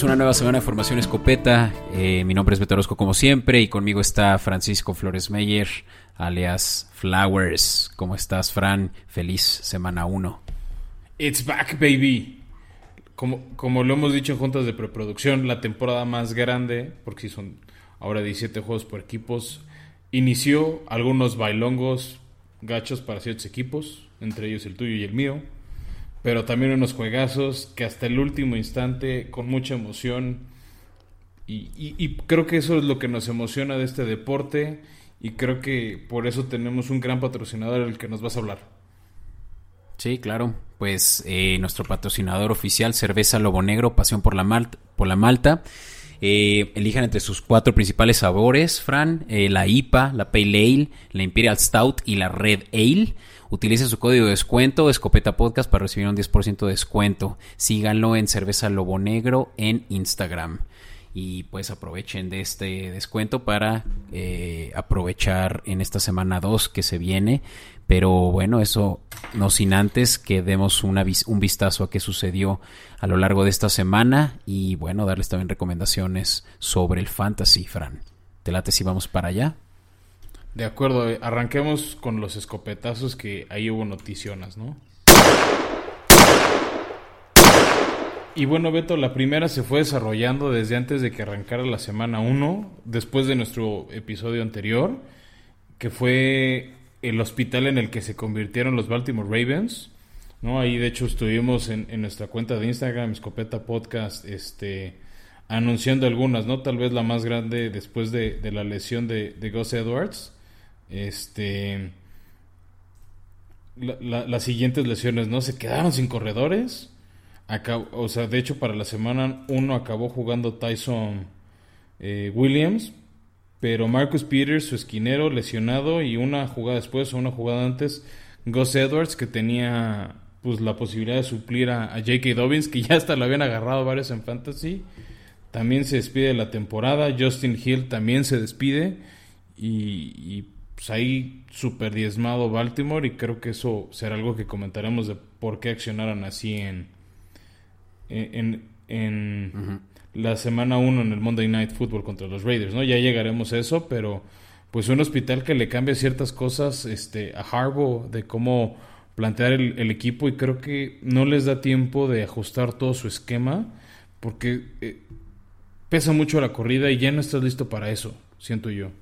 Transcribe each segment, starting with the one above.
A una nueva semana de Formación Escopeta. Eh, mi nombre es Beto Orozco como siempre y conmigo está Francisco Flores Meyer, alias Flowers. ¿Cómo estás, Fran? Feliz semana 1. It's back, baby. Como, como lo hemos dicho en juntas de preproducción, la temporada más grande, porque son ahora 17 juegos por equipos, inició algunos bailongos gachos para ciertos equipos, entre ellos el tuyo y el mío pero también unos juegazos que hasta el último instante, con mucha emoción, y, creo que eso es lo que nos emociona de este deporte, y creo que por eso tenemos un gran patrocinador el que nos vas a hablar. Sí, claro. Pues eh, nuestro patrocinador oficial, Cerveza Lobo Negro, Pasión por la Malta. Por la Malta. Eh, elijan entre sus cuatro principales sabores, Fran, eh, la IPA, la Pale Ale, la Imperial Stout y la Red Ale. Utilice su código de descuento, Escopeta Podcast, para recibir un 10% de descuento. Síganlo en Cerveza Lobo Negro en Instagram. Y pues aprovechen de este descuento para eh, aprovechar en esta semana 2 que se viene. Pero bueno, eso no sin antes que demos un vistazo a qué sucedió a lo largo de esta semana. Y bueno, darles también recomendaciones sobre el fantasy, Fran. ¿Te late si vamos para allá? De acuerdo, eh, arranquemos con los escopetazos que ahí hubo noticionas, ¿no? Y bueno, Beto, la primera se fue desarrollando desde antes de que arrancara la semana 1, después de nuestro episodio anterior, que fue el hospital en el que se convirtieron los Baltimore Ravens. ¿no? Ahí de hecho estuvimos en, nuestra cuenta de Instagram, Escopeta Podcast, este, anunciando algunas, ¿no? Tal vez la más grande después de, la lesión de, de Gus Edwards. Este. las siguientes lesiones, ¿no? Se quedaron sin corredores. o sea, de hecho, para la semana 1 acabó jugando Tyson eh, Williams. Pero Marcus Peters, su esquinero, lesionado. Y una jugada después, o una jugada antes, Gus Edwards, que tenía pues la posibilidad de suplir a, a J.K. Dobbins, que ya hasta lo habían agarrado varios en Fantasy. También se despide de la temporada. Justin Hill también se despide. y pues ahí super diezmado Baltimore y creo que eso será algo que comentaremos de por qué accionaron así en, en, en la semana 1 en el Monday Night Football contra los Raiders, ¿no? Ya llegaremos a eso, pero pues un hospital que le cambia ciertas cosas este, a Harbaugh de cómo plantear el, equipo y creo que no les da tiempo de ajustar todo su esquema porque eh, pesa mucho la corrida y ya no estás listo para eso, siento yo.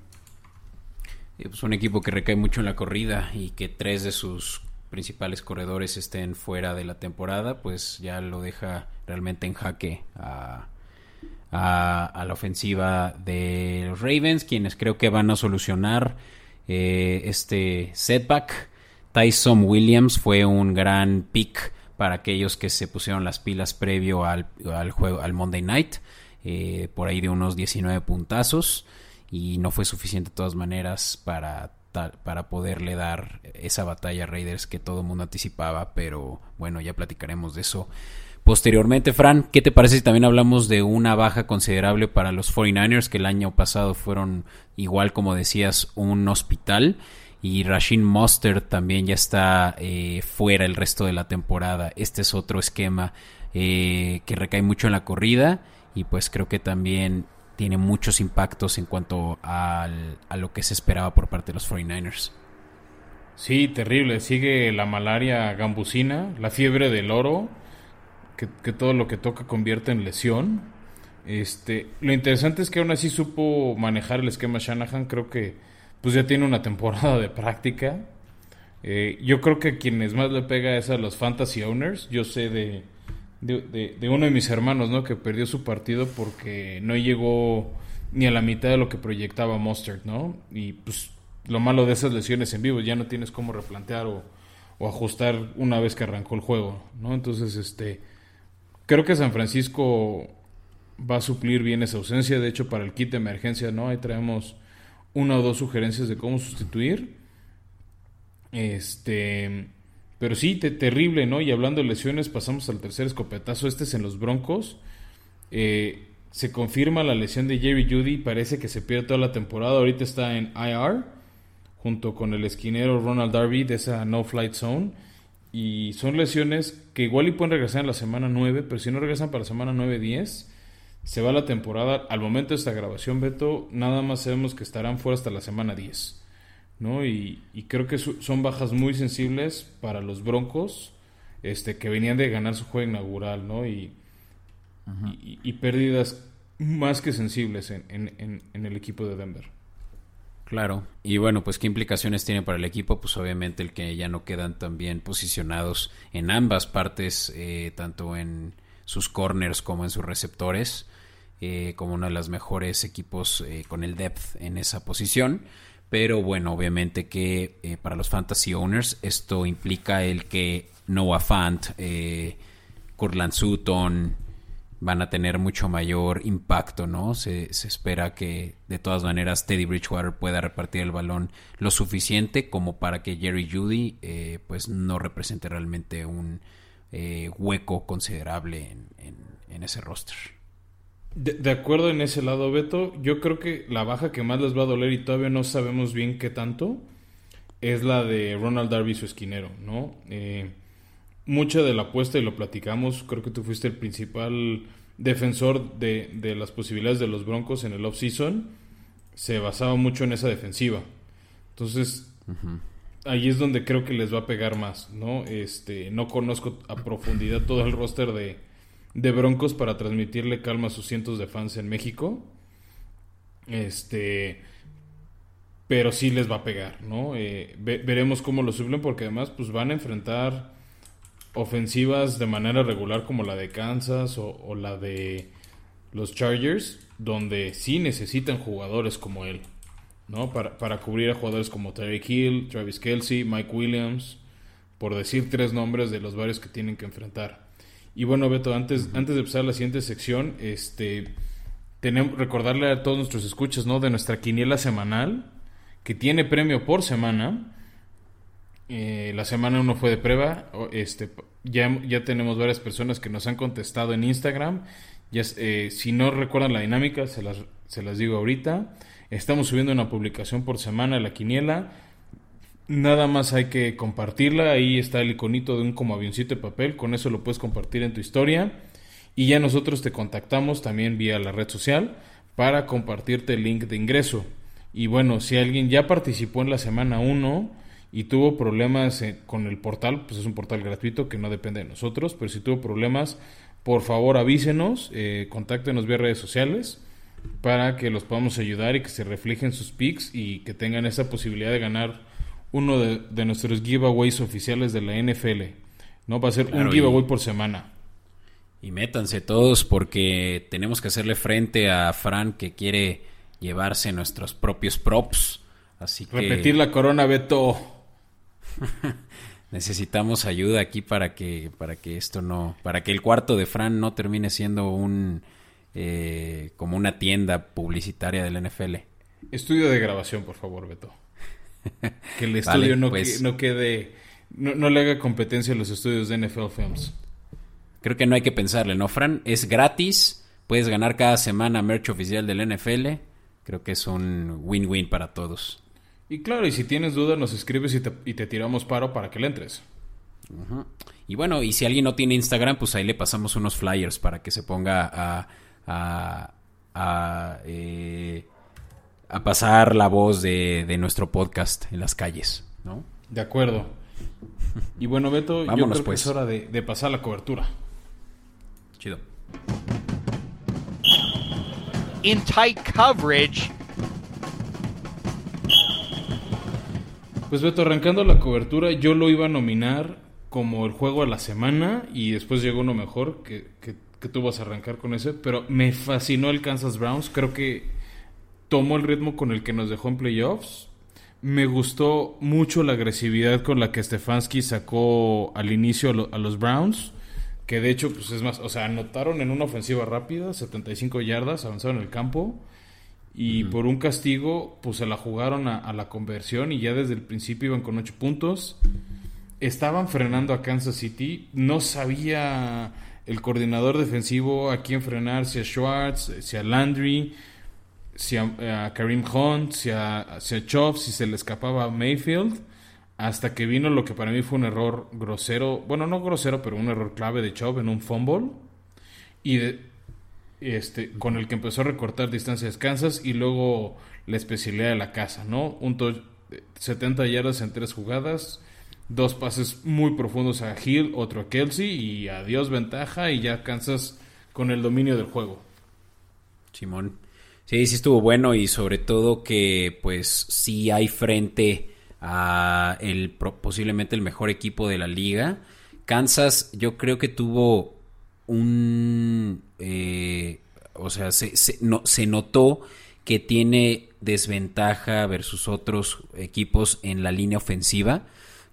Es pues un equipo que recae mucho en la corrida y que tres de sus principales corredores estén fuera de la temporada, pues ya lo deja realmente en jaque a, la ofensiva de los Ravens, quienes creo que van a solucionar eh, este setback. Tyson Williams fue un gran pick para aquellos que se pusieron las pilas previo al, juego, al Monday Night, eh, por ahí de unos 19 puntazos y no fue suficiente de todas maneras para, para poderle dar esa batalla a Raiders que todo el mundo anticipaba, pero bueno, ya platicaremos de eso posteriormente. Fran, ¿qué te parece si también hablamos de una baja considerable para los 49ers que el año pasado fueron igual como decías un hospital? y Rasheen Monster también ya está eh, fuera el resto de la temporada. Este es otro esquema eh, que recae mucho en la corrida y pues creo que también tiene muchos impactos en cuanto a lo que se esperaba por parte de los 49ers. Sí, terrible. Sigue la malaria gambusina, la fiebre del oro, que, todo lo que toca convierte en lesión. Este, lo interesante es que aún así supo manejar el esquema Shanahan. Creo que pues ya tiene una temporada de práctica. Eh, yo creo que quienes más le pega es a los fantasy owners. Yo sé de de, de, uno de mis hermanos, ¿no? Que perdió su partido porque no llegó ni a la mitad de lo que proyectaba Mustard, ¿no? Y pues lo malo de esas lesiones en vivo, ya no tienes cómo replantear o, ajustar una vez que arrancó el juego, ¿no? Entonces, este, creo que San Francisco va a suplir bien esa ausencia. De hecho, para el kit de emergencia, ¿no? Ahí traemos una o dos sugerencias de cómo sustituir. Este, pero sí, terrible, ¿no? Y hablando de lesiones, pasamos al tercer escopetazo. Este es en los Broncos. Eh, se confirma la lesión de Jerry Judy. Parece que se pierde toda la temporada. Ahorita está en IR. Junto con el esquinero Ronald Darby de esa No Flight Zone. Y son lesiones que igual y pueden regresar en la semana 9. Pero si no regresan para la semana 9-10. se va la temporada. Al momento de esta grabación, Beto, nada más sabemos que estarán fuera hasta la semana 10. ¿No? Y, creo que son bajas muy sensibles para los Broncos, este, que venían de ganar su juego inaugural, ¿no? Y, y, pérdidas más que sensibles en, el equipo de Denver. Claro, y bueno, pues qué implicaciones tiene para el equipo, pues obviamente el que ya no quedan tan bien posicionados en ambas partes, eh, tanto en sus corners como en sus receptores, eh, como uno de los mejores equipos eh, con el depth en esa posición. Pero bueno, obviamente que para los fantasy owners esto implica el que Noah Fant, eh, Sutton, van a tener mucho mayor impacto, ¿no? Se, espera que de todas maneras Teddy Bridgewater pueda repartir el balón lo suficiente como para que Jerry Judy eh, pues no represente realmente un eh, hueco considerable en, ese roster. De, acuerdo en ese lado, Beto, yo creo que la baja que más les va a doler y todavía no sabemos bien qué tanto es la de Ronald Darby, su esquinero, ¿no? Eh, mucha de la apuesta, y lo platicamos, creo que tú fuiste el principal defensor de, de las posibilidades de los Broncos en el off-season, se basaba mucho en esa defensiva. Entonces, ahí es donde creo que les va a pegar más, ¿no? Este, no conozco a profundidad todo el roster de, de Broncos para transmitirle calma a sus cientos de fans en México. Este, pero sí les va a pegar, ¿no? Eh, veremos cómo lo suplen porque además pues van a enfrentar ofensivas de manera regular como la de Kansas o, la de los Chargers, donde sí necesitan jugadores como él, ¿no? Para, para cubrir a jugadores como Terry Hill, Travis Kelsey, Mike Williams, por decir tres nombres de los varios que tienen que enfrentar. Y bueno, Beto, antes, antes de empezar la siguiente sección, este tenemos recordarle a todos nuestros escuchas, ¿no? De nuestra quiniela semanal, que tiene premio por semana. Eh, la semana uno fue de prueba. Este, ya, ya tenemos varias personas que nos han contestado en Instagram. Ya, eh, si no recuerdan la dinámica, se las, se las digo ahorita. Estamos subiendo una publicación por semana la quiniela. Nada más hay que compartirla. Ahí está el iconito de un como avioncito de papel. Con eso lo puedes compartir en tu historia. Y ya nosotros te contactamos también vía la red social para compartirte el link de ingreso. Y bueno, si alguien ya participó en la semana 1 y tuvo problemas eh, con el portal, pues es un portal gratuito que no depende de nosotros, pero si tuvo problemas, por favor avísenos, eh, contáctenos vía redes sociales para que los podamos ayudar y que se reflejen sus pics y que tengan esa posibilidad de ganar uno de, nuestros giveaways oficiales de la NFL. No va a ser un giveaway por semana. Y métanse todos porque tenemos que hacerle frente a Fran que quiere llevarse nuestros propios props. Así que... Repetir la corona, Beto. Necesitamos ayuda aquí para que, para que esto no, para que el cuarto de Fran no termine siendo un eh, como una tienda publicitaria del NFL. Estudio de grabación, por favor, Beto. Que el estudio no, pues no, quede, no, le haga competencia a los estudios de NFL Films. Creo que no hay que pensarle, ¿no, Fran? Es gratis, puedes ganar cada semana merch oficial del NFL. Creo que es un win-win para todos. Y claro, y si tienes dudas, nos escribes y te, tiramos paro para que le entres. Y bueno, y si alguien no tiene Instagram, pues ahí le pasamos unos flyers para que se ponga a, a, a, eh, pasar la voz de, nuestro podcast en las calles, ¿no? De acuerdo. Y bueno, Beto, yo creo que pues. es hora de, de pasar la cobertura. Chido. In tight coverage. Pues Beto, arrancando la cobertura, yo lo iba a nominar como el juego a la semana y después llegó uno mejor que, que, tú vas a arrancar con ese, pero me fascinó el Kansas Browns, creo que tomó el ritmo con el que nos dejó en playoffs. Me gustó mucho la agresividad con la que Stefanski sacó al inicio a, los Browns, que de hecho, pues es más, o sea, anotaron en una ofensiva rápida, 75 yardas, avanzaron en el campo y por un castigo, pues se la jugaron a, la conversión y ya desde el principio iban con ocho puntos. Estaban frenando a Kansas City. No sabía el coordinador defensivo a quién frenar, si a Schwartz, si a Landry, si a, Karim Hunt, si a, si si se le escapaba a Mayfield. Hasta que vino lo que para mí fue un error grosero, bueno, no grosero, pero un error clave de Chubb en un fumble. Y este, con el que empezó a recortar distancias Kansas y luego la especialidad de la casa, ¿no? Un 70 yardas en tres jugadas, dos pases muy profundos a Hill, otro a Kelsey y adiós ventaja y ya Kansas con el dominio del juego. Simón. Sí, sí estuvo bueno y sobre todo que pues sí hay frente a el posiblemente el mejor equipo de la liga. Kansas yo creo que tuvo un... Eh, o sea, se, no, se notó que tiene desventaja versus otros equipos en la línea ofensiva.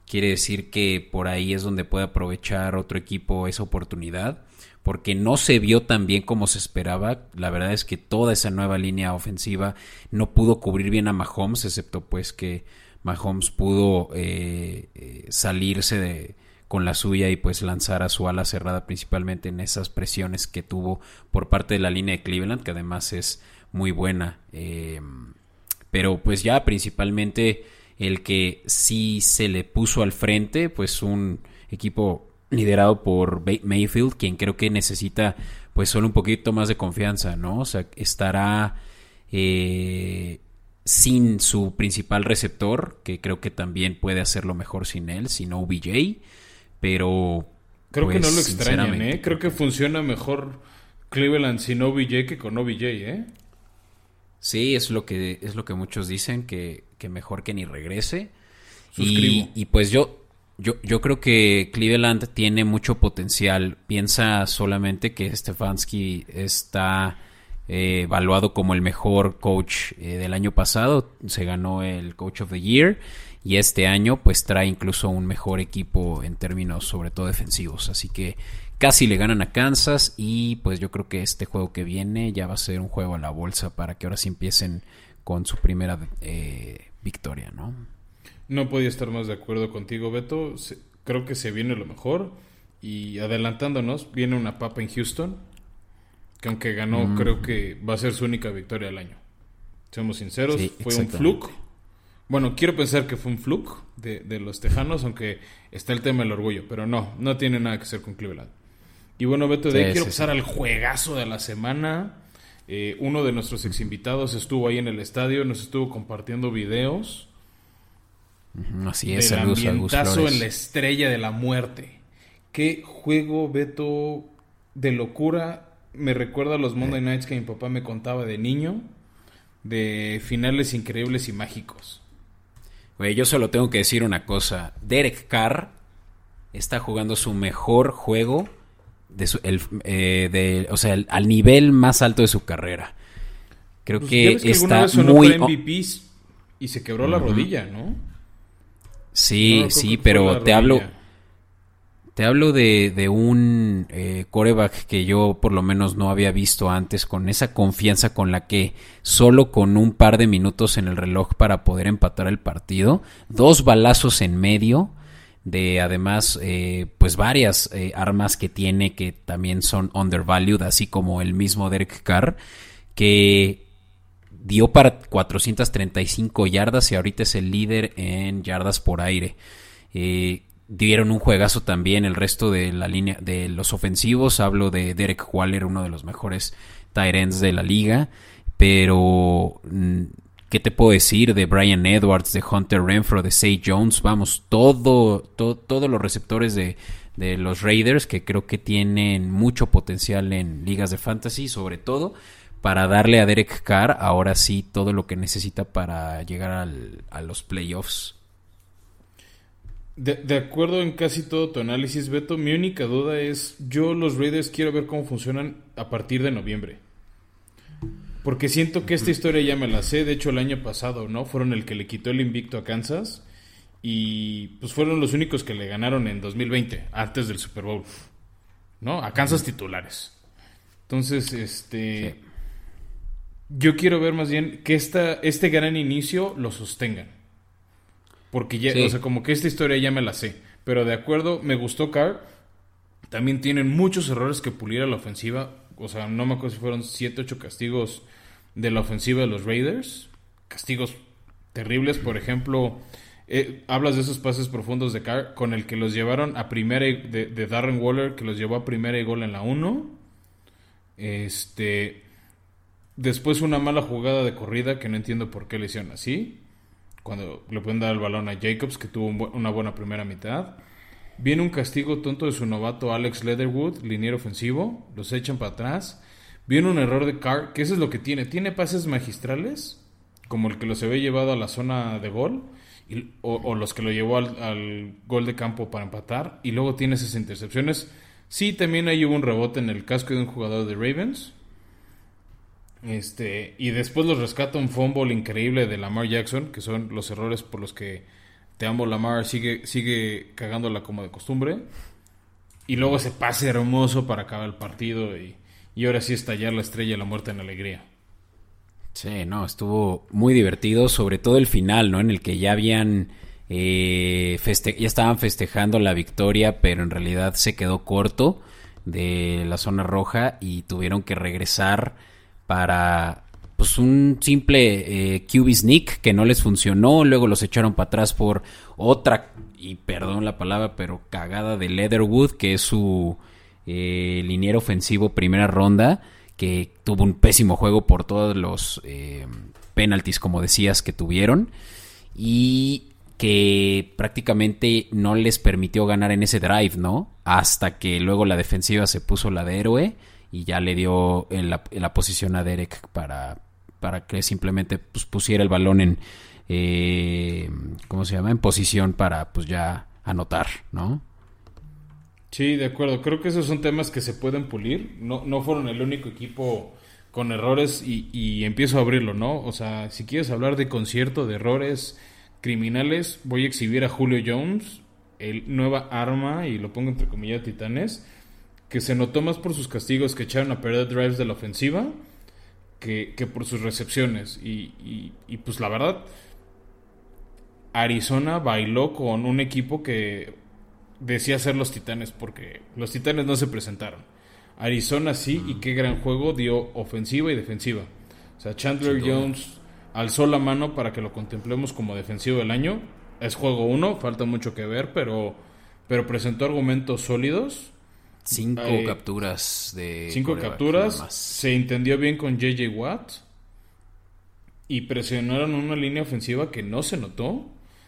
Quiere decir que por ahí es donde puede aprovechar otro equipo esa oportunidad. Porque no se vio tan bien como se esperaba. La verdad es que toda esa nueva línea ofensiva no pudo cubrir bien a Mahomes, excepto pues que Mahomes pudo eh, eh, salirse con la suya y pues lanzar a su ala cerrada principalmente en esas presiones que tuvo por parte de la línea de Cleveland, que además es muy buena. Eh, pero pues ya principalmente el que sí se le puso al frente, pues un equipo liderado por Mayfield, quien creo que necesita pues solo un poquito más de confianza, ¿no? O sea, estará eh, sin su principal receptor, que creo que también puede hacerlo mejor sin él, sin OBJ pero... Creo que no lo pues, extrañan, ¿eh? Creo que funciona mejor Cleveland sin OBJ que con OBJ, ¿eh? Sí, es lo que, es lo que muchos dicen, que, que mejor que ni regrese. Y, y, pues yo, yo, yo creo que Cleveland tiene mucho potencial. Piensa solamente que Stefanski está eh, evaluado como el mejor coach eh, del año pasado. Se ganó el Coach of the Year y este año pues trae incluso un mejor equipo en términos sobre todo defensivos. Así que casi le ganan a Kansas y pues yo creo que este juego que viene ya va a ser un juego a la bolsa para que ahora sí empiecen con su primera eh, victoria, ¿no? No podía estar más de acuerdo contigo, Beto. Creo que se viene lo mejor. Y adelantándonos, viene una papa en Houston. Que aunque ganó, mm. creo que va a ser su única victoria del año. Seamos sinceros, fue un fluke bueno, quiero pensar que fue un fluke de, los Tejanos, aunque está el tema del orgullo, pero no, no tiene nada que ver con Cleveland. Y bueno, Beto, de ahí quiero pasar al juegazo de la semana. Eh, uno de nuestros ex invitados estuvo ahí en el estadio, nos estuvo compartiendo videos. Así es, del ambientazo en la estrella de la muerte. Qué juego, Beto, de locura. Me recuerda a los Monday Nights que mi papá me contaba de niño, de finales increíbles y mágicos yo solo tengo que decir una cosa. Derek Carr está jugando su mejor juego de su, el, eh, o sea, al nivel más alto de su carrera. Creo pues, que, está muy y se quebró la rodilla, ¿no? Sí, sí, pero te hablo te hablo de, de un eh, coreback que yo por lo menos no había visto antes, con esa confianza con la que solo con un par de minutos en el reloj para poder empatar el partido, dos balazos en medio, de además eh, pues varias eh, armas que tiene que también son undervalued, así como el mismo Derek Carr, que dio para 435 yardas y ahorita es el líder en yardas por aire. Eh, dieron un juegazo también el resto de la línea de los ofensivos. Hablo de Derek Waller, uno de los mejores tight ends de la liga. Pero, mm, ¿qué te puedo decir de Brian Edwards, de Hunter Renfro, de Say Jones? Vamos, todo, todos los receptores de, de los Raiders que creo que tienen mucho potencial en ligas de fantasy, sobre todo para darle a Derek Carr ahora sí todo lo que necesita para llegar al, a los playoffs. De, acuerdo en casi todo tu análisis, Beto, mi única duda es, yo los Raiders quiero ver cómo funcionan a partir de noviembre. Porque siento que esta historia ya me la sé, de hecho el año pasado, ¿no? Fueron el que le quitó el invicto a Kansas y pues fueron los únicos que le ganaron en 2020, antes del Super Bowl, ¿no? A Kansas titulares. Entonces, este... Yo quiero ver más bien que esta, este gran inicio lo sostengan. Porque ya, o sea, como que esta historia ya me la sé. Pero de acuerdo, me gustó Carr. También tienen muchos errores que pulir a la ofensiva. O sea, no me acuerdo si fueron 7, 8 castigos de la ofensiva de los Raiders. Castigos terribles, por ejemplo. Eh, hablas de esos pases profundos de Carr con el que los llevaron a primera de, de, Darren Waller, que los llevó a primera y gol en la 1. Este. Después una mala jugada de corrida que no entiendo por qué le hicieron así. Cuando le pueden dar el balón a Jacobs, que tuvo una buena primera mitad. Viene un castigo tonto de su novato Alex Leatherwood, liniero ofensivo. Los echan para atrás. Viene un error de Carr, que es lo que tiene. Tiene pases magistrales, como el que los había llevado a la zona de gol, o, los que lo llevó al, al, gol de campo para empatar. Y luego tiene esas intercepciones. Sí, también ahí hubo un rebote en el casco de un jugador de Ravens. Este, y después los rescata un fumble increíble de Lamar Jackson, que son los errores por los que te amo Lamar sigue, sigue cagándola como de costumbre. Y luego ese pase hermoso para acabar el partido y, y ahora sí estallar la estrella y la muerte en alegría. Sí, no, estuvo muy divertido, sobre todo el final, ¿no? En el que ya habían eh, ya estaban festejando la victoria, pero en realidad se quedó corto de la zona roja y tuvieron que regresar para pues un simple eh, QB que no les funcionó, luego los echaron para atrás por otra, y perdón la palabra, pero cagada de Leatherwood, que es su eh, liniero ofensivo primera ronda, que tuvo un pésimo juego por todos los eh, penalties, como decías, que tuvieron. Y que prácticamente no les permitió ganar en ese drive, ¿no? Hasta que luego la defensiva se puso la de héroe y ya le dio en la, posición a Derek para, para que simplemente pues, pusiera el balón en, eh, ¿cómo se llama? En posición para pues ya anotar, ¿no? Sí, de acuerdo. Creo que esos son temas que se pueden pulir. No, no fueron el único equipo con errores y, y empiezo a abrirlo, ¿no? O sea, si quieres hablar de concierto, de errores criminales, voy a exhibir a Julio Jones, el nueva arma, y lo pongo entre comillas titanes, que se notó más por sus castigos que echaron a perder drives de la ofensiva que, por sus recepciones. Y, y, pues la verdad, Arizona bailó con un equipo que decía ser los titanes, porque los titanes no se presentaron. Arizona sí, y qué gran juego dio ofensiva y defensiva. O sea, Chandler Jones alzó la mano para que lo contemplemos como defensivo del año. Es juego uno, falta mucho que ver, pero, pero presentó argumentos sólidos. Cinco eh, capturas de. Cinco capturas. Se entendió bien con JJ Watt. Y presionaron una línea ofensiva que no se notó.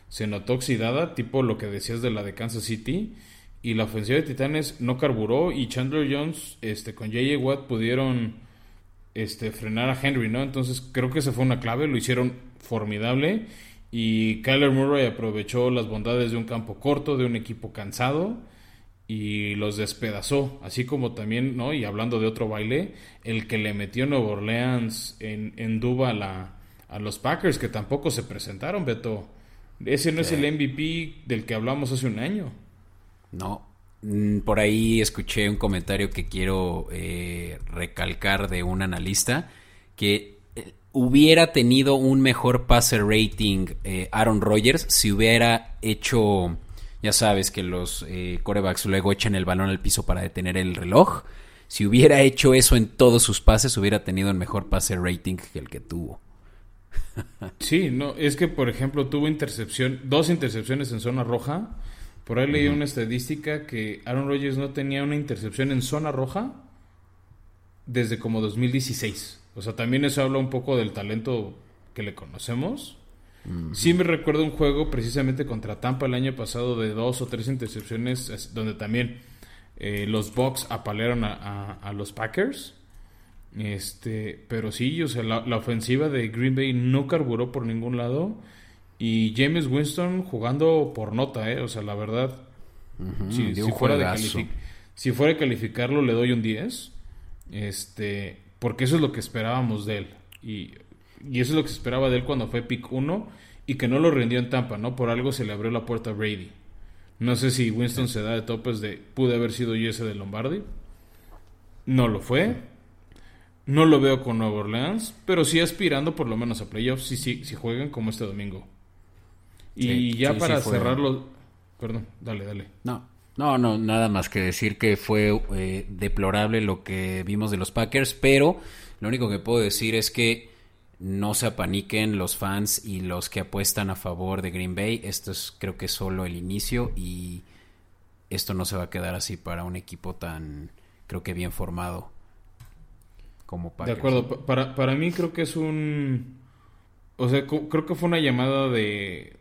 Se notó oxidada, tipo lo que decías de la de Kansas City. Y la ofensiva de Titanes no carburó. Y Chandler Jones este, con JJ Watt pudieron este, frenar a Henry, ¿no? Entonces creo que esa fue una clave, lo hicieron formidable y Kyler Murray aprovechó las bondades de un campo corto, de un equipo cansado y los despedazó, así como también, ¿no? Y hablando de otro baile, el que le metió Nueva Orleans en, en Duba a, a los Packers, que tampoco se presentaron, Beto. Ese no es el MVP del que hablamos hace un año. No, Mm, por ahí escuché un comentario que quiero eh, recalcar de un analista que eh, hubiera tenido un mejor passer rating eh, Aaron Rodgers si hubiera hecho, ya sabes que los corebacks luego echan el balón al piso para detener el reloj. Si hubiera hecho eso en todos sus pases, hubiera tenido un mejor passer rating que el que tuvo. Sí, no, es que por ejemplo tuvo intercepción, dos intercepciones en zona roja por ahí leí una estadística que Aaron Rodgers no tenía una intercepción en zona roja desde como 2016. O sea, también eso habla un poco del talento que le conocemos. Sí me recuerdo un juego precisamente contra Tampa el año pasado de dos o tres intercepciones donde también eh, los Bucks apalearon a, los Packers. Este, pero sí, o sea, la, la, ofensiva de Green Bay no carburó por ningún lado. Y James Winston jugando por nota, ¿eh? O sea, la verdad, si, fuera de si fuera de calificarlo, le doy un 10. Este, porque eso es lo que esperábamos de él. Y, y eso es lo que se esperaba de él cuando fue pick 1 y que no lo rindió en Tampa, ¿no? Por algo se le abrió la puerta a Brady. No sé si Winston se da de topes de pude haber sido yo ese de Lombardi. No lo fue. No lo veo con Nueva Orleans, pero sí aspirando por lo menos a playoffs si, si, si juegan como este domingo. Y ya para cerrarlo, perdón, dale, dale. No, no, no, nada más que decir que fue eh, deplorable lo que vimos de los Packers, pero lo único que puedo decir es que no se apaniquen los fans y los que apuestan a favor de Green Bay. Esto es creo que solo el inicio y esto no se va a quedar así para un equipo tan creo que bien formado. como De acuerdo, para, para mí creo que es un... O sea, creo que fue una llamada de...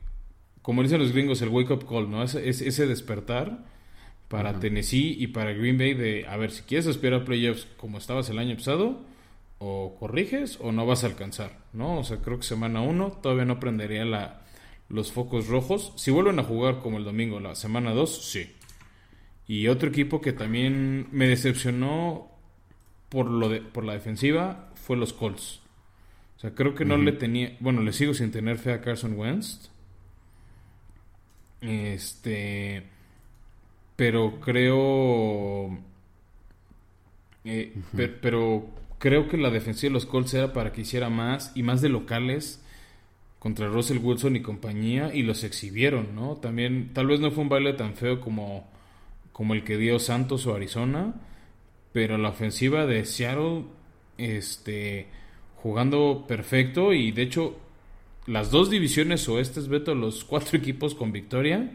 Como dicen los gringos, el wake up call, ¿no? Ese, ese despertar para Tennessee y para Green Bay de, a ver, si quieres esperar playoffs como estabas el año pasado, o corriges o no vas a alcanzar, ¿no? O sea, creo que semana uno todavía no prendería la, los focos rojos. Si vuelven a jugar como el domingo, la semana 2, sí. Y otro equipo que también me decepcionó por, lo de, por la defensiva fue los Colts. O sea, creo que no le tenía. Bueno, le sigo sin tener fe a Carson Wentz. Este. Pero creo. Eh, pero creo que la defensiva de los Colts era para que hiciera más y más de locales contra Russell Wilson y compañía y los exhibieron, ¿no? También, tal vez no fue un baile tan feo como, como el que dio Santos o Arizona, pero la ofensiva de Seattle, este, jugando perfecto y de hecho las dos divisiones oestes, Beto, los cuatro equipos con victoria,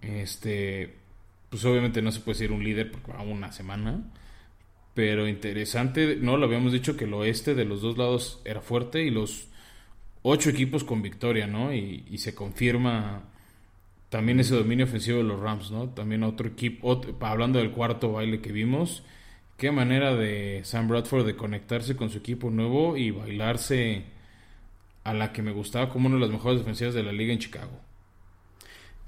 este, pues obviamente no se puede ser un líder porque va una semana, pero interesante, no lo habíamos dicho que el oeste de los dos lados era fuerte y los ocho equipos con victoria, ¿no? Y, se confirma también ese dominio ofensivo de los Rams, ¿no? También otro equipo, hablando del cuarto baile que vimos, qué manera de Sam Bradford de conectarse con su equipo nuevo y bailarse a la que me gustaba como una de las mejores defensivas de la liga en Chicago.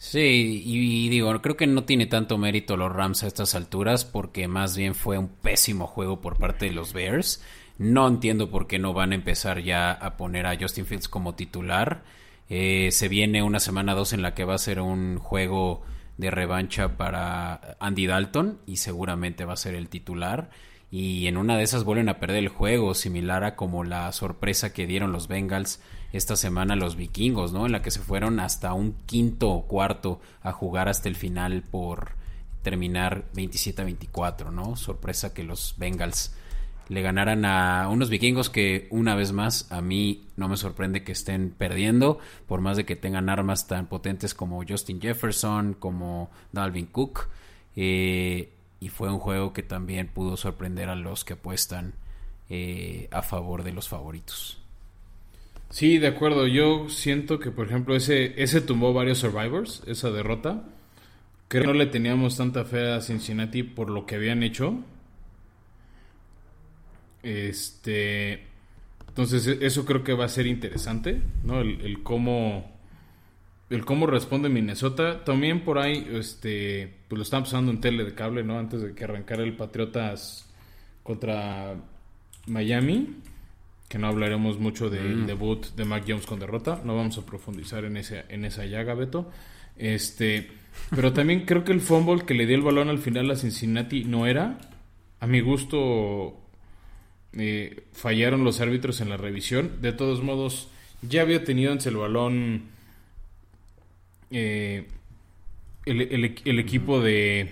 Sí, y, digo, creo que no tiene tanto mérito los Rams a estas alturas porque más bien fue un pésimo juego por parte de los Bears. No entiendo por qué no van a empezar ya a poner a Justin Fields como titular. Eh, se viene una semana dos en la que va a ser un juego de revancha para Andy Dalton y seguramente va a ser el titular. Y en una de esas vuelven a perder el juego, similar a como la sorpresa que dieron los Bengals esta semana los vikingos, ¿no? En la que se fueron hasta un quinto o cuarto a jugar hasta el final por terminar 27 a 24, ¿no? Sorpresa que los Bengals le ganaran a unos vikingos que una vez más a mí no me sorprende que estén perdiendo, por más de que tengan armas tan potentes como Justin Jefferson, como Dalvin Cook. Eh, y fue un juego que también pudo sorprender a los que apuestan eh, a favor de los favoritos. Sí, de acuerdo. Yo siento que, por ejemplo, ese, ese tumbó varios Survivors, esa derrota. Creo que no le teníamos tanta fe a Cincinnati por lo que habían hecho. Este. Entonces, e, eso creo que va a ser interesante, ¿no? El, cómo. El cómo responde Minnesota. También por ahí, este. Pues lo están pasando en tele de cable, ¿no? Antes de que arrancara el Patriotas contra Miami que no hablaremos mucho del mm. debut de Mac Jones con derrota, no vamos a profundizar en, ese, en esa llaga, Beto. Este, pero también creo que el fumble que le dio el balón al final a Cincinnati no era. A mi gusto eh, fallaron los árbitros en la revisión. De todos modos, ya había tenido en el balón eh, el, equipo de,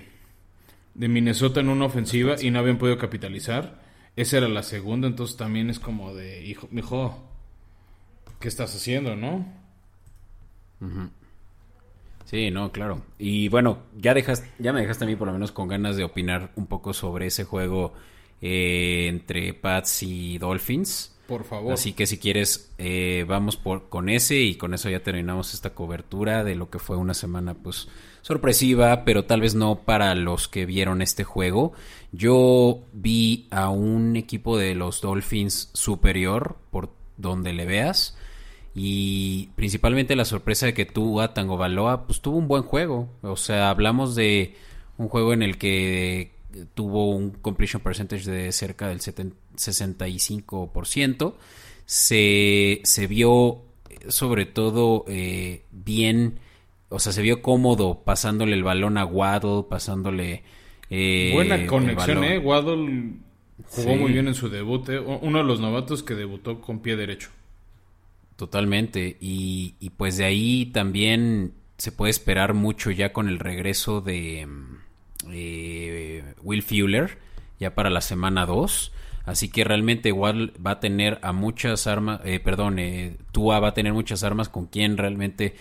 de Minnesota en una ofensiva y no habían podido capitalizar. Esa era la segunda, entonces también es como de, hijo, mijo, ¿qué estás haciendo, no? Sí, no, claro. Y bueno, ya dejas, ya me dejaste a mí por lo menos con ganas de opinar un poco sobre ese juego eh, entre Pats y Dolphins. Por favor. Así que si quieres, eh, vamos por, con ese y con eso ya terminamos esta cobertura de lo que fue una semana, pues, sorpresiva, pero tal vez no para los que vieron este juego. Yo vi a un equipo de los Dolphins superior, por donde le veas. Y principalmente la sorpresa de que tú, Tango Baloa, pues tuvo un buen juego. O sea, hablamos de un juego en el que tuvo un completion percentage de cerca del 65%. Se, se vio sobre todo eh, bien, o sea, se vio cómodo pasándole el balón a Waddle, pasándole... Eh, Buena conexión, ¿eh? Waddle jugó muy bien en su debut, ¿eh? uno de los novatos que debutó con pie derecho. Totalmente, y, y pues de ahí también se puede esperar mucho ya con el regreso de eh, Will Fuller ya para la semana 2. Así que realmente igual va a tener a muchas armas, eh, perdón, eh, Tua va a tener muchas armas con quien realmente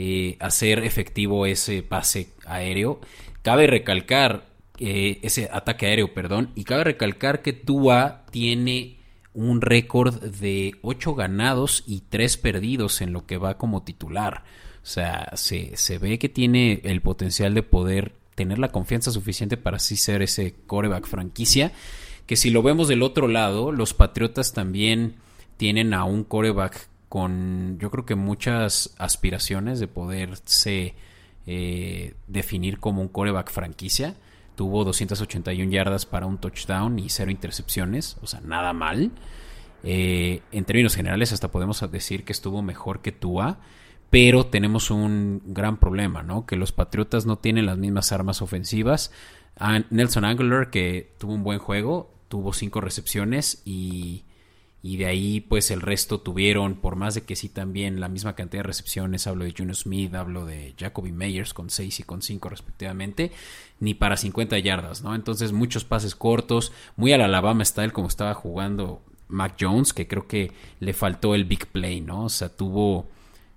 eh, hacer efectivo ese pase aéreo. Cabe recalcar, eh, ese ataque aéreo, perdón. Y cabe recalcar que Tua tiene un récord de 8 ganados y 3 perdidos en lo que va como titular. O sea, se, se ve que tiene el potencial de poder tener la confianza suficiente para así ser ese coreback franquicia. Que si lo vemos del otro lado, los Patriotas también tienen a un coreback con yo creo que muchas aspiraciones de poderse eh, definir como un coreback franquicia. Tuvo 281 yardas para un touchdown y cero intercepciones, o sea, nada mal. Eh, en términos generales, hasta podemos decir que estuvo mejor que Tua, pero tenemos un gran problema, ¿no? Que los Patriotas no tienen las mismas armas ofensivas. Nelson Angler, que tuvo un buen juego, tuvo cinco recepciones y y de ahí pues el resto tuvieron, por más de que sí también la misma cantidad de recepciones, hablo de Junior Smith, hablo de Jacoby Meyers con 6 y con 5 respectivamente, ni para 50 yardas, ¿no? Entonces muchos pases cortos, muy al Alabama style como estaba jugando Mac Jones, que creo que le faltó el big play, ¿no? O sea, tuvo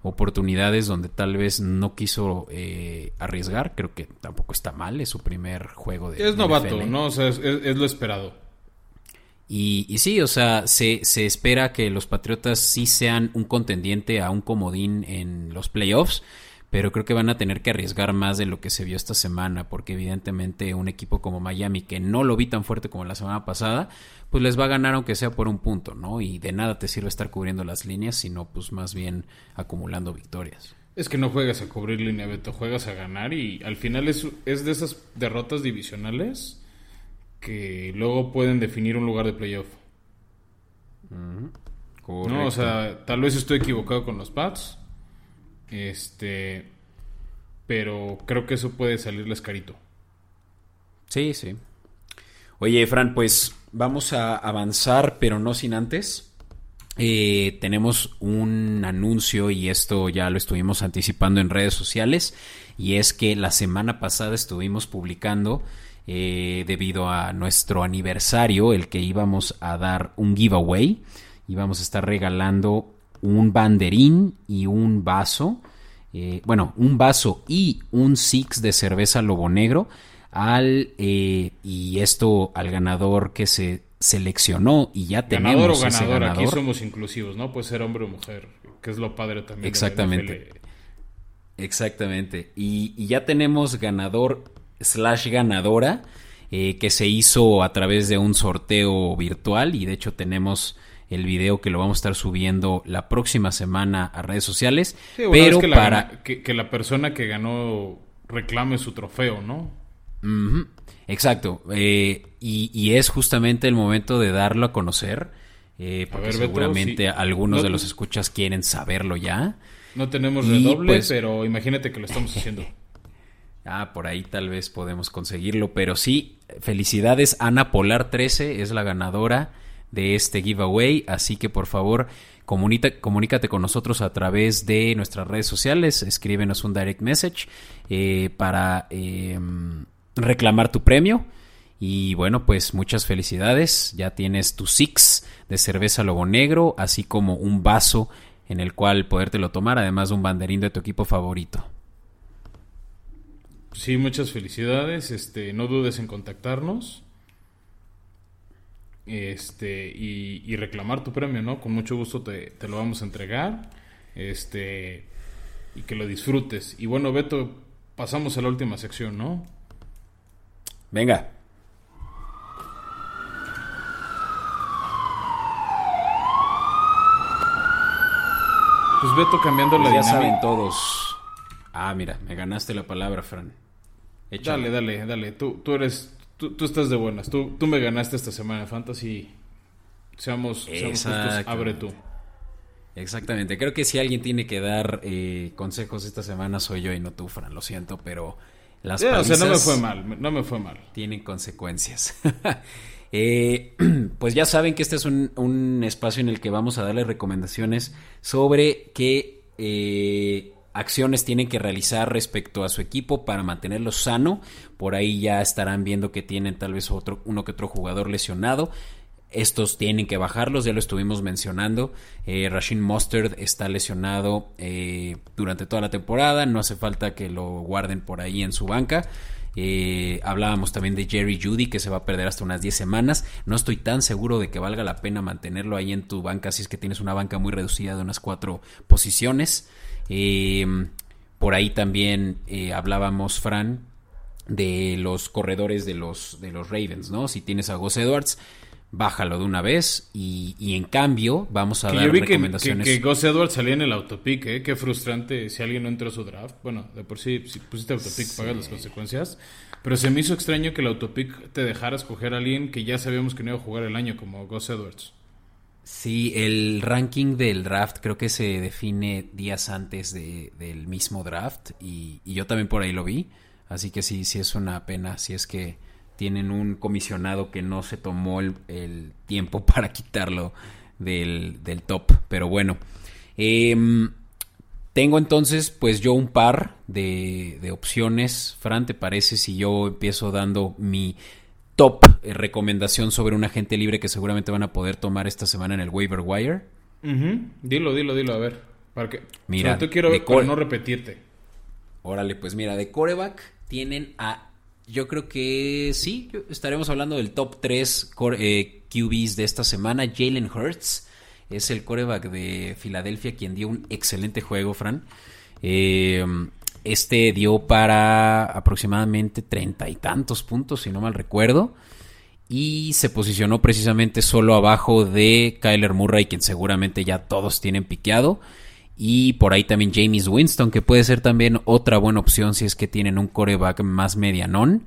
oportunidades donde tal vez no quiso eh, arriesgar, creo que tampoco está mal, es su primer juego de... Es novato, ¿no? O sea, es lo esperado. Y, sí, o sea, se, se, espera que los Patriotas sí sean un contendiente a un comodín en los playoffs, pero creo que van a tener que arriesgar más de lo que se vio esta semana, porque evidentemente un equipo como Miami, que no lo vi tan fuerte como la semana pasada, pues les va a ganar aunque sea por un punto, ¿no? Y de nada te sirve estar cubriendo las líneas, sino pues más bien acumulando victorias. Es que no juegas a cubrir línea, Beto, juegas a ganar y al final es, es de esas derrotas divisionales que luego pueden definir un lugar de playoff. No, o sea, tal vez estoy equivocado con los Pats. Este. Pero creo que eso puede salirles carito. Sí, sí. Oye, Fran, pues vamos a avanzar, pero no sin antes. Eh, tenemos un anuncio y esto ya lo estuvimos anticipando en redes sociales. Y es que la semana pasada estuvimos publicando eh, debido a nuestro aniversario, el que íbamos a dar un giveaway. Íbamos a estar regalando un banderín y un vaso. Eh, bueno, un vaso y un six de cerveza Lobo Negro al eh, y esto al ganador que se seleccionó y ya ganador tenemos o ganador, aquí somos inclusivos, ¿no? Puede ser hombre o mujer, que es lo padre también. Exactamente. Exactamente. Y, y, ya tenemos ganador slash ganadora eh, que se hizo a través de un sorteo virtual y de hecho tenemos el video que lo vamos a estar subiendo la próxima semana a redes sociales. pero que la, para que, la persona que ganó reclame su trofeo, ¿no? Exacto. Eh, y, es justamente el momento de darlo a conocer. Eh, porque seguramente algunos de los escuchas quieren saberlo ya. No tenemos redoble, pues pero imagínate que lo estamos haciendo. Ah, por ahí tal vez podemos conseguirlo, pero sí, felicidades, Ana Polar 13 es la ganadora de este giveaway, así que por favor comunícate con nosotros a través de nuestras redes sociales, escríbenos un direct message eh, para em, reclamar tu premio. Y bueno, pues muchas felicidades, ya tienes tu six de cerveza Lobo Negro, así como un vaso en el cual podértelo tomar, además de un banderín de tu equipo favorito. Sí, muchas felicidades. Este, no dudes en contactarnos. Este, y, reclamar tu premio, ¿no? Con mucho gusto te, lo vamos a entregar. Este, y que lo disfrutes. Y bueno, Beto, pasamos a la última sección, ¿no? Venga. Pues Beto cambiando la pues ya saben todos. Ah, mira, me ganaste la palabra, Fran. Dale, dale, dale. Tú, tú eres, tú, estás de buenas. Tú, tú me ganaste esta semana de Fantasy. Seamos, seamos justos, abre tú. Exactamente. Creo que si alguien tiene que dar eh, consejos esta semana soy yo y no tú, Fran. Lo siento, pero las yeah, o sea, no me fue mal. No me fue mal. Tienen consecuencias. eh, pues ya saben que este es un, un, espacio en el que vamos a darle recomendaciones sobre qué eh, acciones tienen que realizar respecto a su equipo para mantenerlo sano. Por ahí ya estarán viendo que tienen tal vez otro, uno que otro jugador lesionado. Estos tienen que bajarlos, ya lo estuvimos mencionando. Eh, Rashid Mustard está lesionado eh, durante toda la temporada. No hace falta que lo guarden por ahí en su banca. Eh, hablábamos también de Jerry Judy, que se va a perder hasta unas 10 semanas. No estoy tan seguro de que valga la pena mantenerlo ahí en tu banca, si es que tienes una banca muy reducida de unas cuatro posiciones. Eh, por ahí también eh, hablábamos, Fran, de los corredores de los, de los Ravens, ¿no? Si tienes a Gus Edwards, bájalo de una vez y, y en cambio vamos a Que dar yo vi que, recomendaciones. que, que Gus Edwards salía en el autopic, ¿eh? Qué frustrante si alguien no entró a su draft. Bueno, de por sí, si pusiste autopic, pagas las consecuencias. Pero se me hizo extraño que el autopic te dejara escoger a alguien que ya sabíamos que no iba a jugar el año, como Gus Edwards. Sí, el ranking del draft creo que se define días antes de- del mismo draft y, yo también por ahí lo vi. Así que sí, sí es una pena si es que tienen un comisionado que no se tomó el, el tiempo para quitarlo del, del top. Pero bueno, Em, tengo entonces pues yo un par de, de opciones. Fran, ¿te parece si yo empiezo dando mi top eh, recomendación sobre un agente libre que seguramente van a poder tomar esta semana en el waiver wire? Dilo, dilo, dilo, a ver. Para que... Mira, quiero ver para no repetirte. Órale, pues mira, de coreback tienen a. Yo creo que sí, estaremos hablando del top 3 QBs de esta semana. Jalen Hurts es el coreback de Filadelfia, quien dio un excelente juego, Fran. Eh, este dio para aproximadamente treinta y tantos puntos, si no mal recuerdo. Y se posicionó precisamente solo abajo de Kyler Murray, quien seguramente ya todos tienen piqueado. Y por ahí también James Winston, que puede ser también otra buena opción si es que tienen un coreback más medianón.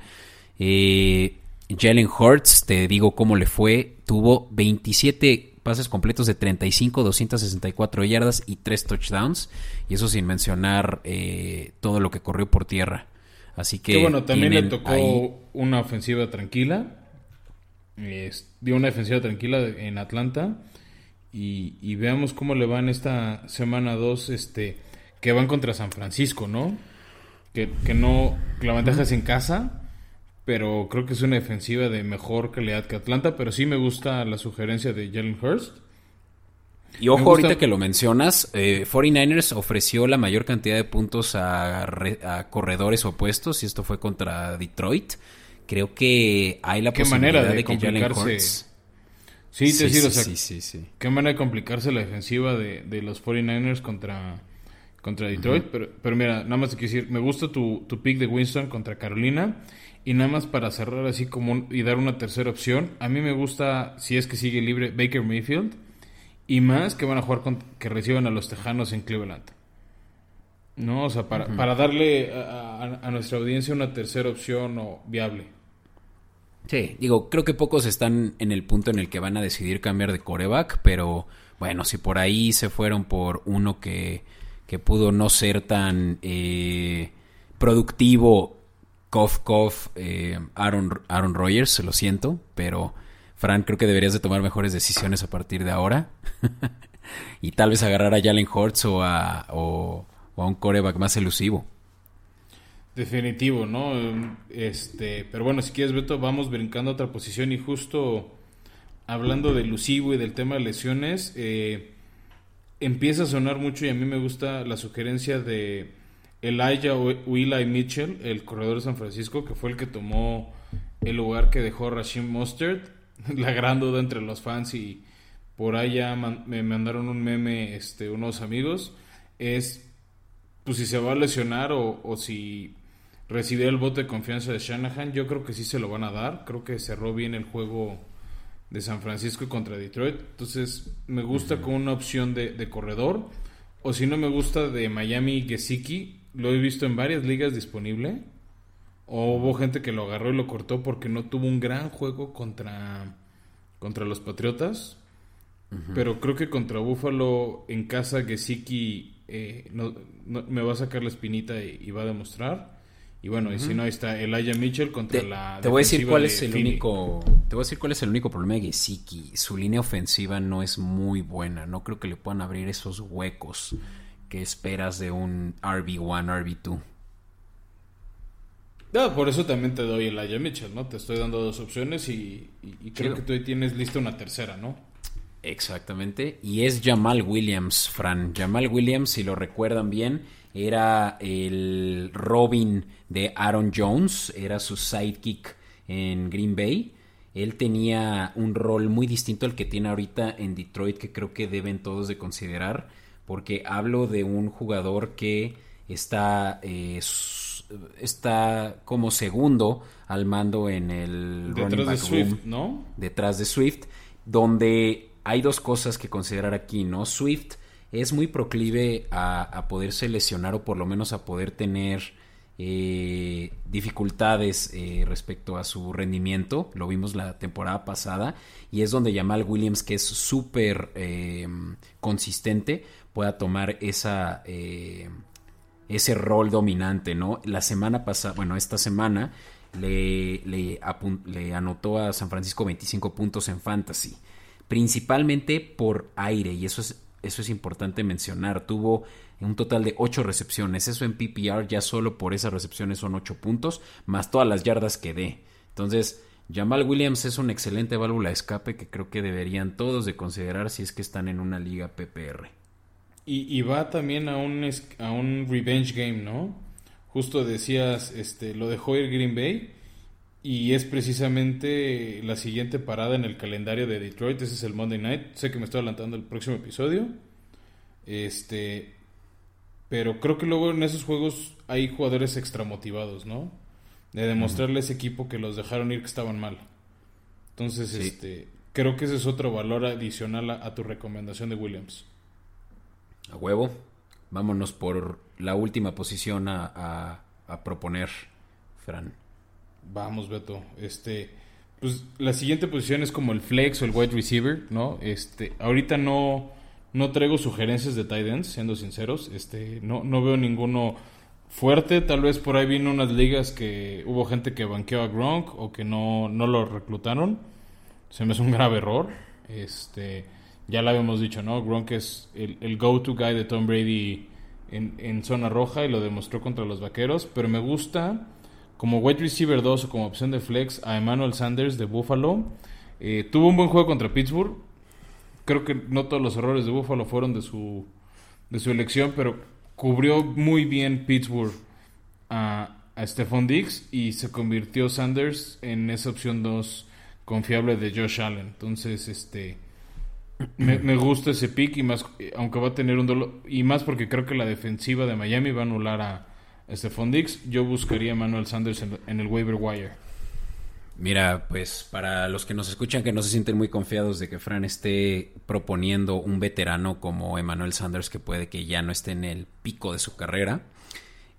Eh, Jalen Hurts, te digo cómo le fue, tuvo 27 pases completos de 35, 264 yardas y 3 touchdowns. Y eso sin mencionar eh, todo lo que corrió por tierra. Así que bueno, también le tocó ahí- una ofensiva tranquila. Dio una defensiva tranquila en Atlanta. Y, y veamos cómo le va en esta semana 2, este, que van contra San Francisco, ¿no? Que, que no, que la ventaja es en casa, pero creo que es una defensiva de mejor calidad que Atlanta, pero sí me gusta la sugerencia de Jalen Hurst. Y ojo, gusta- ahorita que lo mencionas, eh, 49ers ofreció la mayor cantidad de puntos a, re- a corredores opuestos y esto fue contra Detroit. Creo que hay la Qué posibilidad manera de de, que Jalen complicarse. Hurts... Sí, te sí, decir, sí, o sea, sí, sí, sí. Qué manera de complicarse la defensiva de, de los 49ers contra, contra Detroit. pero, pero mira, nada más te quiero decir, me gusta tu, tu pick de Winston contra Carolina. Y nada más para cerrar así como un- y dar una tercera opción. A mí me gusta, si es que sigue libre, Baker Mayfield. Y más que van a jugar con, que reciban a los Tejanos en Cleveland. No, o sea, para, para darle a, a- a nuestra audiencia una tercera opción o viable. Sí, digo, creo que pocos están en el punto en el que van a decidir cambiar de coreback, pero bueno, si por ahí se fueron por uno que, que pudo no ser tan eh, productivo, cough, cough, eh, Aaron, Aaron Rodgers, lo siento, pero Fran, creo que deberías de tomar mejores decisiones a partir de ahora y tal vez agarrar a Jalen Hurts o a, o- o a un coreback más elusivo. Definitivo, ¿no? Este, pero bueno, si quieres, Beto, vamos brincando a otra posición y justo hablando de Lucivo y del tema de lesiones, eh, empieza a sonar mucho y a mí me gusta la sugerencia de Elijah o- Eli Mitchell, el corredor de San Francisco, que fue el que tomó el lugar que dejó Rashim Mustard, la gran duda entre los fans y por ya man- me mandaron un meme este, unos amigos, es pues si se va a lesionar o, o si recibir el voto de confianza de Shanahan, yo creo que sí se lo van a dar. Creo que cerró bien el juego de San Francisco contra Detroit. Entonces, me gusta con una opción de, de corredor. O si no me gusta de Miami Gesicki, lo he visto en varias ligas disponible. O hubo gente que lo agarró y lo cortó porque no tuvo un gran juego contra, contra los Patriotas. Pero creo que contra Buffalo en casa Gesicki eh, no- no- me va a sacar la espinita y, y va a demostrar. Y bueno, y si no, ahí está Elijah Mitchell contra Te, la. te voy a decir cuál de es el Philly. único te voy a decir cuál es el único problema de Gesicki su línea ofensiva no es muy buena no creo que le puedan abrir esos huecos esperas de un RB1 RB2 Ah, por eso también te doy Elijah Mitchell, ¿no? Te estoy dando dos opciones y, y- y creo que tú ahí tienes lista una tercera, ¿no? exactamente y es Jamal Williams Fran Jamal Williams si lo recuerdan bien era el Robin de Aaron Jones, era su sidekick en Green Bay. Él tenía un rol muy distinto al que tiene ahorita en Detroit que creo que deben todos de considerar porque hablo de un jugador que está, eh, está como segundo al mando en el detrás de Swift, ¿no? Detrás de Swift, donde hay dos cosas que considerar aquí, ¿no? Swift es muy proclive a, a poderse lesionar o por lo menos a poder tener eh, dificultades eh, respecto a su rendimiento. Lo vimos la temporada pasada y es donde Jamal Williams, que es súper eh, consistente, pueda tomar esa, ese rol dominante, ¿no? La semana pasada, bueno, esta semana le, le, le anotó a San Francisco 25 puntos en fantasy principalmente por aire, y eso es, eso es importante mencionar. Tuvo un total de 8 recepciones. Eso en PPR ya solo por esas recepciones son 8 puntos, más todas las yardas que dé. Entonces, Jamal Williams es una excelente válvula de escape que creo que deberían todos de considerar si es que están en una liga PPR. Y, va también a un, a un revenge game, ¿no? Justo decías, este, lo dejó ir Green Bay y es precisamente la siguiente parada en el calendario de Detroit. Ese es el Monday Night. Sé que me estoy adelantando el próximo episodio. Este, pero creo que luego en esos juegos hay jugadores extramotivados, ¿no? De demostrarle a ese equipo que los dejaron ir que estaban mal. Entonces, este, creo que ese es otro valor adicional a, tu recomendación de Williams. A huevo. Vámonos por la última posición a, a, proponer, Fran. Vamos, Beto. Este, pues la siguiente posición es como el flex o el wide receiver, ¿no? Este, ahorita no no traigo sugerencias de tight ends, siendo sinceros. Este, no, no veo ninguno fuerte. Tal vez por ahí vino unas ligas que hubo gente que banqueó a Gronk o que no, no lo reclutaron. Se me hace un grave error. Este, ya lo habíamos dicho, ¿no? Gronk es el, el go-to guy de Tom Brady en, en, zona roja y lo demostró contra los vaqueros. Pero me gusta como wide receiver 2 o como opción de flex a Emmanuel Sanders de Buffalo. Eh, tuvo un buen juego contra Pittsburgh creo que no todos los errores de Buffalo fueron de su, de su elección, pero cubrió muy bien Pittsburgh a, a Stephon Diggs y se convirtió Sanders en esa opción 2 confiable de Josh Allen. Entonces, este me, gusta ese pick y más aunque va a tener un dolor y más porque creo que la defensiva de Miami va a anular a, Stephon Diggs, yo buscaría a Manuel Sanders en el waiver wire. Mira, pues para los que nos escuchan que no se sienten muy confiados de que Fran esté proponiendo un veterano como Emmanuel Sanders que puede que ya no esté en el pico de su carrera.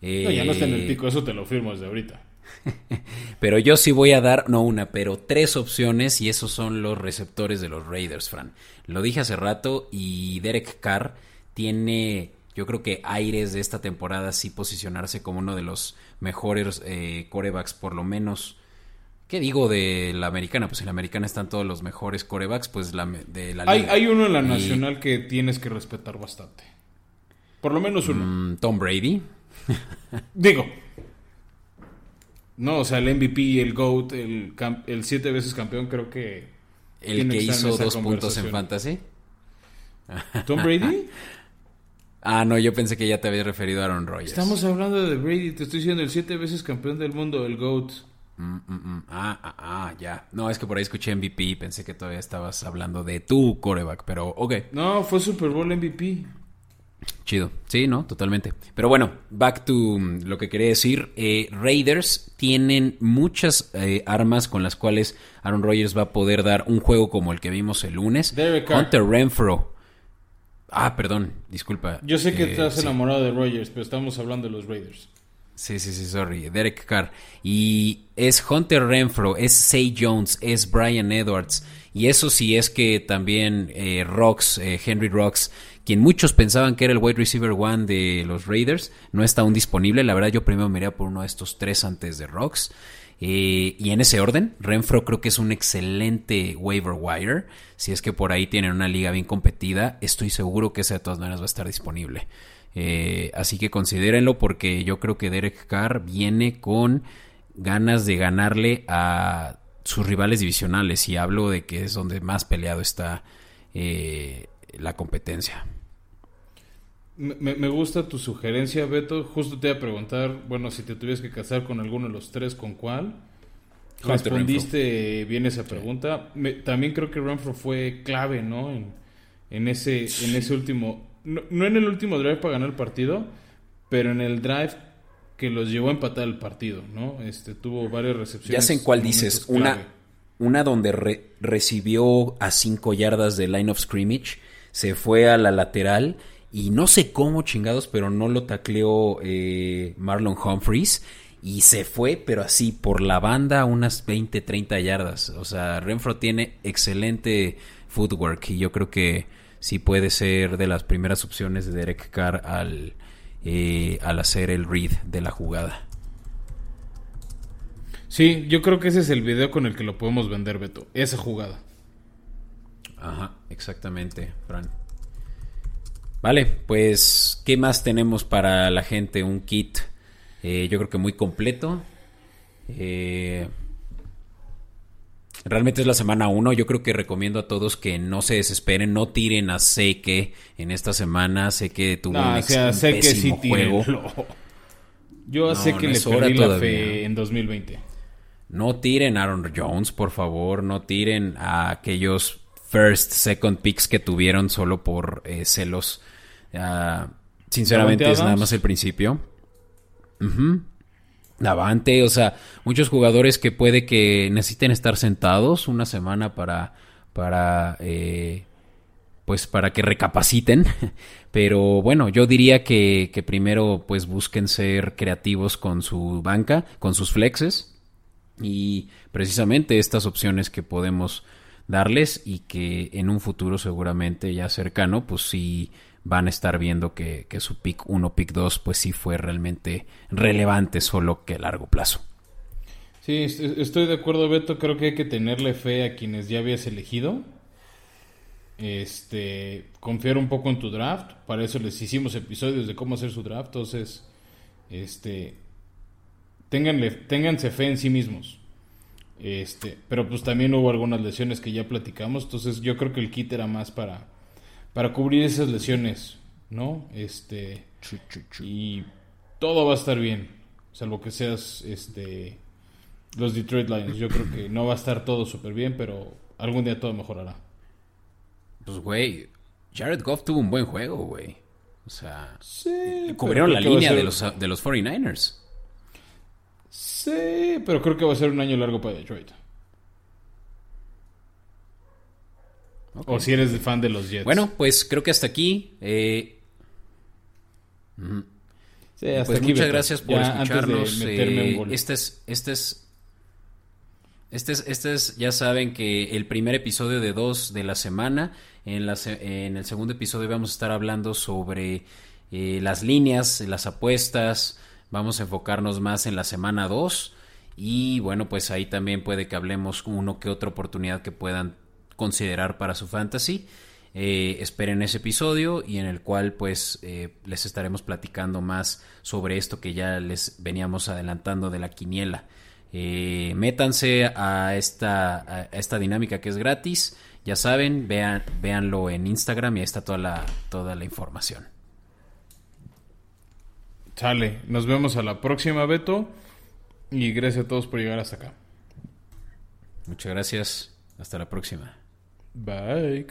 no, ya no está en el eh, pico, eso te lo firmo desde ahorita. pero yo sí voy a dar, no una, pero tres opciones y esos son los receptores de los Raiders, Fran. Lo dije hace rato y Derek Carr tiene, yo creo que aires de esta temporada sí posicionarse como uno de los mejores eh, corebacks, por lo menos ¿Qué digo de la americana? Pues en la americana están todos los mejores corebacks, pues la, de la hay, Hay uno en la nacional que tienes que respetar bastante. Por lo menos uno. Mm, Tom Brady. digo. No, o sea, el MVP, el GOAT, el, el siete veces campeón, creo que... El que hizo dos puntos en fantasy. ¿Tom Brady? ah, no, yo pensé que ya te había referido a Aaron Rodgers. Estamos hablando de Brady, te estoy diciendo el siete veces campeón del mundo, el GOAT. Mm, mm, mm. Ah, ah, ah, ya. No, es que por ahí escuché MVP y pensé que todavía estabas hablando de tu coreback, pero ok. No, fue Super Bowl MVP. Chido. Sí, no, totalmente. Pero bueno, back to lo que quería decir. Eh, Raiders tienen muchas eh, armas con las cuales Aaron Rodgers va a poder dar un juego como el que vimos el lunes. Hunter Renfro. Ah, perdón, disculpa. Yo sé que eh, estás enamorado de Rodgers, pero estamos hablando de los Raiders. Sí, sí, sí, sorry. Derek Carr. Y es Hunter Renfro, es Say Jones, es Brian Edwards. Y eso sí es que también eh, Rocks, eh, Henry Rocks, quien muchos pensaban que era el wide receiver one de los Raiders, no está aún disponible. La verdad, yo primero me iría por uno de estos tres antes de Rocks. Eh, y en ese orden, Renfro creo que es un excelente waiver wire. Si es que por ahí tienen una liga bien competida, estoy seguro que esa de todas maneras va a estar disponible. Eh, así que considérenlo porque yo creo que Derek Carr viene con ganas de ganarle a sus rivales divisionales y hablo de que es donde más peleado está eh, la competencia. Me, me gusta tu sugerencia, Beto. Justo te iba a preguntar, bueno, si te tuvieras que casar con alguno de los tres, ¿con cuál? Hunter Respondiste bien esa pregunta. Me- también creo que Renfro fue clave, ¿no? En, en ese, en ese último... No, no en el último drive para ganar el partido, pero en el drive que los llevó a empatar el partido, ¿no? Este, tuvo varias recepciones. Ya sé en cuál dices. Una, una donde re- recibió a 5 yardas de line of scrimmage, se fue a la lateral y no sé cómo chingados, pero no lo tacleó eh, Marlon Humphreys y se fue, pero así por la banda unas 20, 30 yardas. O sea, Renfro tiene excelente footwork y yo creo que sí puede ser de las primeras opciones de Derek Carr al, eh, al hacer el read de la jugada. Sí, yo creo que ese es el video con el que lo podemos vender, Beto. Esa jugada. Ajá, exactamente, Fran. Vale, pues, ¿qué más tenemos para la gente? Un kit, eh, yo creo que muy completo. Eh, realmente es la semana 1. Yo creo que recomiendo a todos que no se desesperen, no tiren a Seque en esta semana. Sé que tuvo No, un, o sea, un sé que sí juego. tírenlo. Yo No, sé que no le perdí la todavía. fe en 2020. No tiren a Aaron Jones, por favor. No tiren a aquellos first, second picks que tuvieron solo por eh, celos. Ah, sinceramente es nada más el principio. Ujú. Davante, o sea, muchos jugadores que puede que necesiten estar sentados una semana para, para, eh, pues para que recapaciten. Pero bueno, yo diría que, que primero pues busquen ser creativos con su banca, con sus flexes y precisamente estas opciones que podemos darles y que en un futuro seguramente ya cercano pues sí van a estar viendo que, que su pick 1, pick 2 pues sí fue realmente relevante solo que a largo plazo. Sí, est- estoy de acuerdo, Beto. Creo que hay que tenerle fe a quienes ya habías elegido. Este, confiar un poco en tu draft. Para eso les hicimos episodios de cómo hacer su draft. Entonces, este, ténganle, ténganse fe en sí mismos. Este, pero pues también hubo algunas lesiones que ya platicamos. Entonces, yo creo que el kit era más para, para cubrir esas lesiones, ¿no? Este, y todo va a estar bien, salvo que seas este los Detroit Lions. Yo creo que no va a estar todo súper bien, pero algún día todo mejorará. Pues güey, Jared Goff tuvo un buen juego, güey. O sea, Sí, cubrieron la línea de los, de los 49ers. Sí, pero creo que va a ser un año largo para Detroit. O si eres de fan de los Jets. Bueno, pues creo que hasta aquí. eh, Sí, hasta pues aquí, muchas Beto. gracias por Ya escucharnos. Antes de meterme eh, un gol. este es, este es, este es, este es, ya saben que el primer episodio de dos de la semana. En, la en el segundo episodio vamos a estar hablando sobre eh, las líneas, las apuestas. Vamos a enfocarnos más en la semana 2. Y bueno, pues ahí también puede que hablemos uno que otra oportunidad que puedan considerar para su fantasy. Eh, esperen ese episodio y en el cual pues eh, les estaremos platicando más sobre esto que ya les veníamos adelantando de la quiniela. Eh, métanse a esta, a esta dinámica que es gratis. Ya saben, vean, véanlo en Instagram y ahí está toda la, toda la información. Sale, nos vemos a la próxima, Beto. Y gracias a todos por llegar hasta acá. Muchas gracias. Hasta la próxima. Bye.